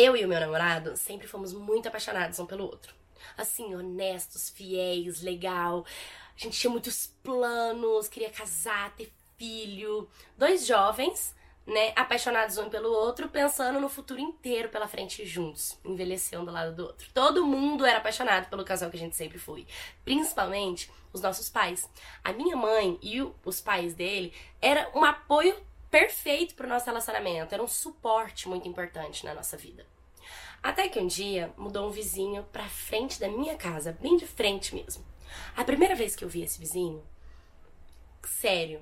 Eu e o meu namorado sempre fomos muito apaixonados um pelo outro. Assim, honestos, fiéis, legal. A gente tinha muitos planos, queria casar, ter filho. Dois jovens, né, apaixonados um pelo outro, pensando no futuro inteiro pela frente juntos, envelhecendo um do lado do outro. Todo mundo era apaixonado pelo casal que a gente sempre foi, principalmente os nossos pais. A minha mãe e os pais dele era um apoio perfeito pro nosso relacionamento, era um suporte muito importante na nossa vida. Até que um dia mudou um vizinho pra frente da minha casa, bem de frente mesmo. A primeira vez que eu vi esse vizinho, sério,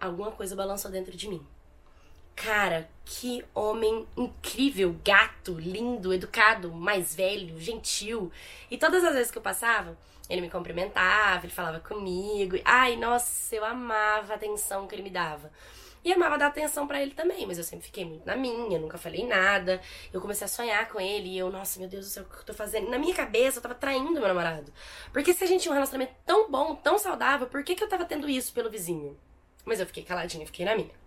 alguma coisa balançou dentro de mim. Cara, que homem incrível, gato, lindo, educado, mais velho, gentil. E todas as vezes que eu passava, ele me cumprimentava, ele falava comigo. Ai, nossa, eu amava a atenção que ele me dava. E amava dar atenção para ele também, mas eu sempre fiquei muito na minha, nunca falei nada. Eu comecei a sonhar com ele e eu, nossa, meu Deus do céu, o que eu tô fazendo? Na minha cabeça eu tava traindo meu namorado. Porque se a gente tinha um relacionamento tão bom, tão saudável, por que, que eu tava tendo isso pelo vizinho? Mas eu fiquei caladinha, fiquei na minha.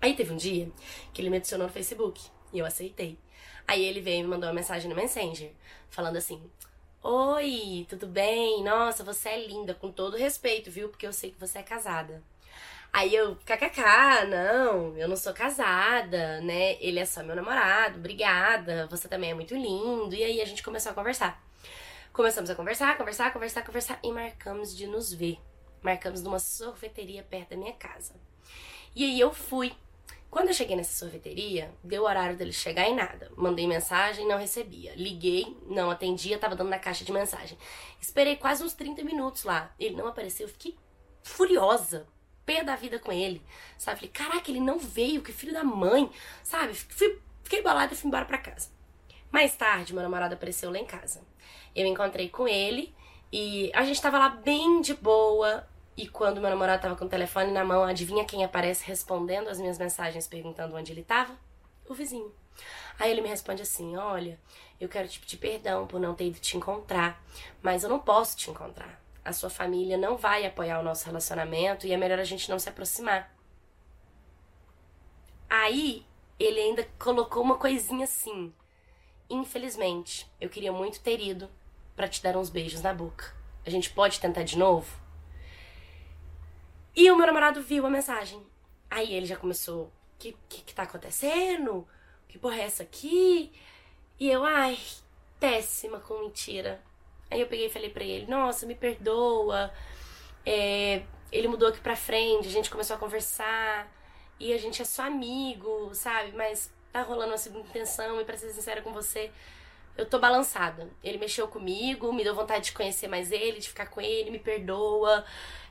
Aí teve um dia que ele me adicionou no Facebook e eu aceitei. Aí ele veio e me mandou uma mensagem no Messenger, falando assim: Oi, tudo bem? Nossa, você é linda, com todo respeito, viu? Porque eu sei que você é casada. Aí eu, kkk, não, eu não sou casada, né? Ele é só meu namorado, obrigada, você também é muito lindo. E aí a gente começou a conversar. Começamos a conversar, conversar, conversar, conversar e marcamos de nos ver. Marcamos numa sorveteria perto da minha casa. E aí eu fui. Quando eu cheguei nessa sorveteria, deu o horário dele chegar e nada. Mandei mensagem, não recebia. Liguei, não atendia, tava dando na caixa de mensagem. Esperei quase uns 30 minutos lá. Ele não apareceu, eu fiquei furiosa pé da vida com ele, sabe? Falei, caraca, ele não veio, que filho da mãe, sabe? Fui, fiquei bolada e fui embora pra casa. Mais tarde, meu namorado apareceu lá em casa. Eu encontrei com ele e a gente tava lá bem de boa. E quando meu namorado tava com o telefone na mão, adivinha quem aparece respondendo as minhas mensagens perguntando onde ele tava? O vizinho. Aí ele me responde assim: Olha, eu quero te pedir perdão por não ter ido te encontrar, mas eu não posso te encontrar a sua família não vai apoiar o nosso relacionamento e é melhor a gente não se aproximar. Aí ele ainda colocou uma coisinha assim. Infelizmente, eu queria muito ter ido para te dar uns beijos na boca. A gente pode tentar de novo? E o meu namorado viu a mensagem. Aí ele já começou: que, que, que tá acontecendo? Que porra é essa aqui? E eu, ai, péssima com mentira. Aí eu peguei e falei pra ele, nossa, me perdoa. É, ele mudou aqui pra frente, a gente começou a conversar. E a gente é só amigo, sabe? Mas tá rolando uma segunda intenção e pra ser sincera com você, eu tô balançada. Ele mexeu comigo, me deu vontade de conhecer mais ele, de ficar com ele, me perdoa.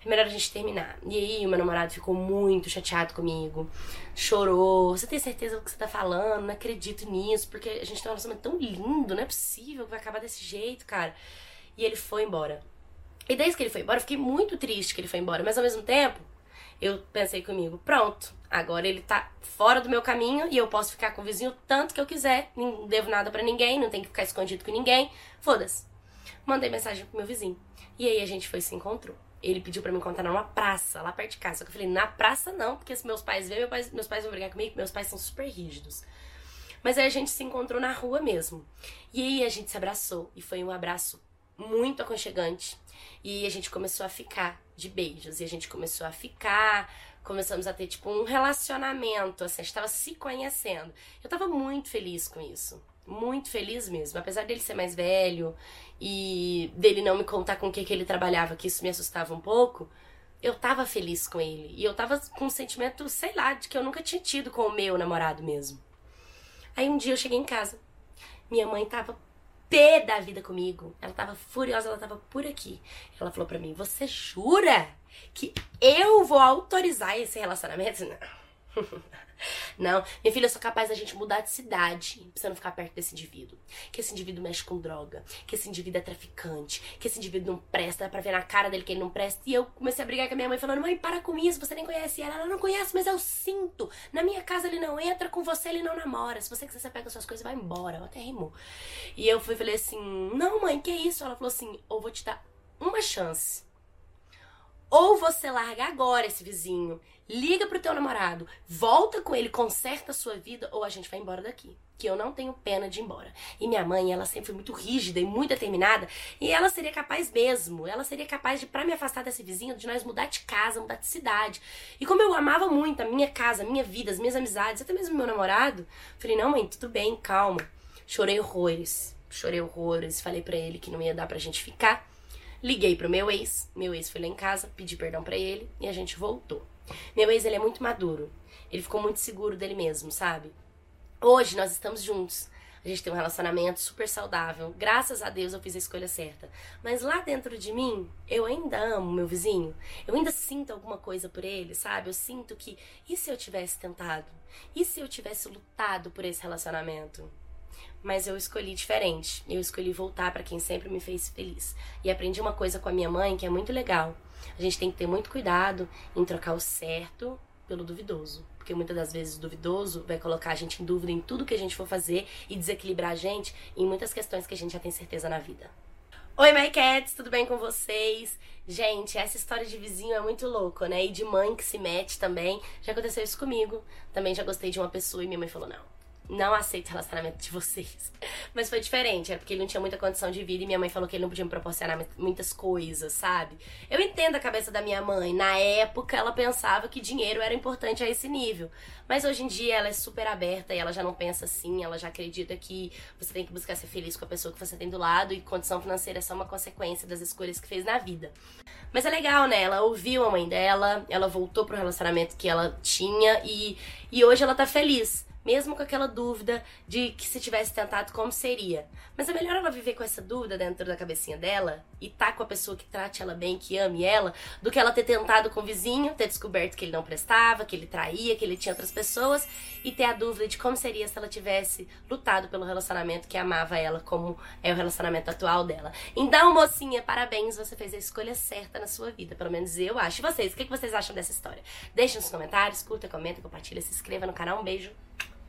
É melhor a gente terminar. E aí o meu namorado ficou muito chateado comigo. Chorou. Você tem certeza do que você tá falando? Não acredito nisso, porque a gente tem um relacionamento tão lindo, não é possível que vai acabar desse jeito, cara. E ele foi embora. E desde que ele foi embora, eu fiquei muito triste que ele foi embora, mas ao mesmo tempo, eu pensei comigo, pronto, agora ele tá fora do meu caminho e eu posso ficar com o vizinho tanto que eu quiser, não devo nada para ninguém, não tenho que ficar escondido com ninguém, foda-se. Mandei mensagem pro meu vizinho. E aí a gente foi se encontrou. Ele pediu para me encontrar numa praça, lá perto de casa. Só que eu falei, na praça não, porque se meus pais verem, meus pais, meus pais vão brigar comigo, meus pais são super rígidos. Mas aí a gente se encontrou na rua mesmo. E aí a gente se abraçou. E foi um abraço muito aconchegante. E a gente começou a ficar de beijos. E a gente começou a ficar, começamos a ter, tipo, um relacionamento, assim, a gente tava se conhecendo. Eu tava muito feliz com isso. Muito feliz mesmo. Apesar dele ser mais velho e dele não me contar com o que, que ele trabalhava, que isso me assustava um pouco, eu tava feliz com ele. E eu tava com um sentimento, sei lá, de que eu nunca tinha tido com o meu namorado mesmo. Aí um dia eu cheguei em casa. Minha mãe tava pé da vida comigo. Ela tava furiosa, ela tava por aqui. Ela falou pra mim: Você jura que eu vou autorizar esse relacionamento? Não. Não, minha filha, eu sou capaz da gente mudar de cidade pra você não ficar perto desse indivíduo. Que esse indivíduo mexe com droga, que esse indivíduo é traficante, que esse indivíduo não presta, dá pra ver na cara dele que ele não presta. E eu comecei a brigar com a minha mãe, falando: mãe, para com isso, você nem conhece ela. Ela não conhece, mas eu sinto. Na minha casa ele não entra, com você ele não namora. Se você quiser, você pega suas coisas e vai embora. Eu até rimou. E eu fui falei assim: não, mãe, que isso? Ela falou assim: ou vou te dar uma chance. Ou você larga agora esse vizinho, liga pro teu namorado, volta com ele, conserta a sua vida, ou a gente vai embora daqui. Que eu não tenho pena de ir embora. E minha mãe, ela sempre foi muito rígida e muito determinada, e ela seria capaz mesmo, ela seria capaz de, para me afastar desse vizinho, de nós mudar de casa, mudar de cidade. E como eu amava muito a minha casa, a minha vida, as minhas amizades, até mesmo meu namorado, falei, não, mãe, tudo bem, calma. Chorei horrores, chorei horrores, falei para ele que não ia dar pra gente ficar. Liguei pro meu ex, meu ex foi lá em casa, pedi perdão para ele e a gente voltou. Meu ex, ele é muito maduro. Ele ficou muito seguro dele mesmo, sabe? Hoje nós estamos juntos. A gente tem um relacionamento super saudável. Graças a Deus eu fiz a escolha certa. Mas lá dentro de mim, eu ainda amo meu vizinho. Eu ainda sinto alguma coisa por ele, sabe? Eu sinto que e se eu tivesse tentado? E se eu tivesse lutado por esse relacionamento? Mas eu escolhi diferente. Eu escolhi voltar para quem sempre me fez feliz. E aprendi uma coisa com a minha mãe que é muito legal. A gente tem que ter muito cuidado em trocar o certo pelo duvidoso. Porque muitas das vezes o duvidoso vai colocar a gente em dúvida em tudo que a gente for fazer e desequilibrar a gente em muitas questões que a gente já tem certeza na vida. Oi, My Cats, tudo bem com vocês? Gente, essa história de vizinho é muito louco, né? E de mãe que se mete também. Já aconteceu isso comigo. Também já gostei de uma pessoa e minha mãe falou: não, não aceito relacionamento de vocês. Mas foi diferente, é porque ele não tinha muita condição de vida e minha mãe falou que ele não podia me proporcionar muitas coisas, sabe? Eu entendo a cabeça da minha mãe. Na época, ela pensava que dinheiro era importante a esse nível. Mas hoje em dia, ela é super aberta e ela já não pensa assim. Ela já acredita que você tem que buscar ser feliz com a pessoa que você tem do lado e condição financeira é só uma consequência das escolhas que fez na vida. Mas é legal, né? Ela ouviu a mãe dela, ela voltou pro relacionamento que ela tinha e, e hoje ela tá feliz mesmo com aquela dúvida de que se tivesse tentado, como seria. Mas é melhor ela viver com essa dúvida dentro da cabecinha dela e tá com a pessoa que trate ela bem, que ame ela, do que ela ter tentado com o vizinho, ter descoberto que ele não prestava, que ele traía, que ele tinha outras pessoas e ter a dúvida de como seria se ela tivesse lutado pelo relacionamento que amava ela, como é o relacionamento atual dela. Então, mocinha, parabéns, você fez a escolha certa na sua vida, pelo menos eu acho. E vocês, o que vocês acham dessa história? Deixe nos comentários, curta, comenta, compartilha, se inscreva no canal. Um beijo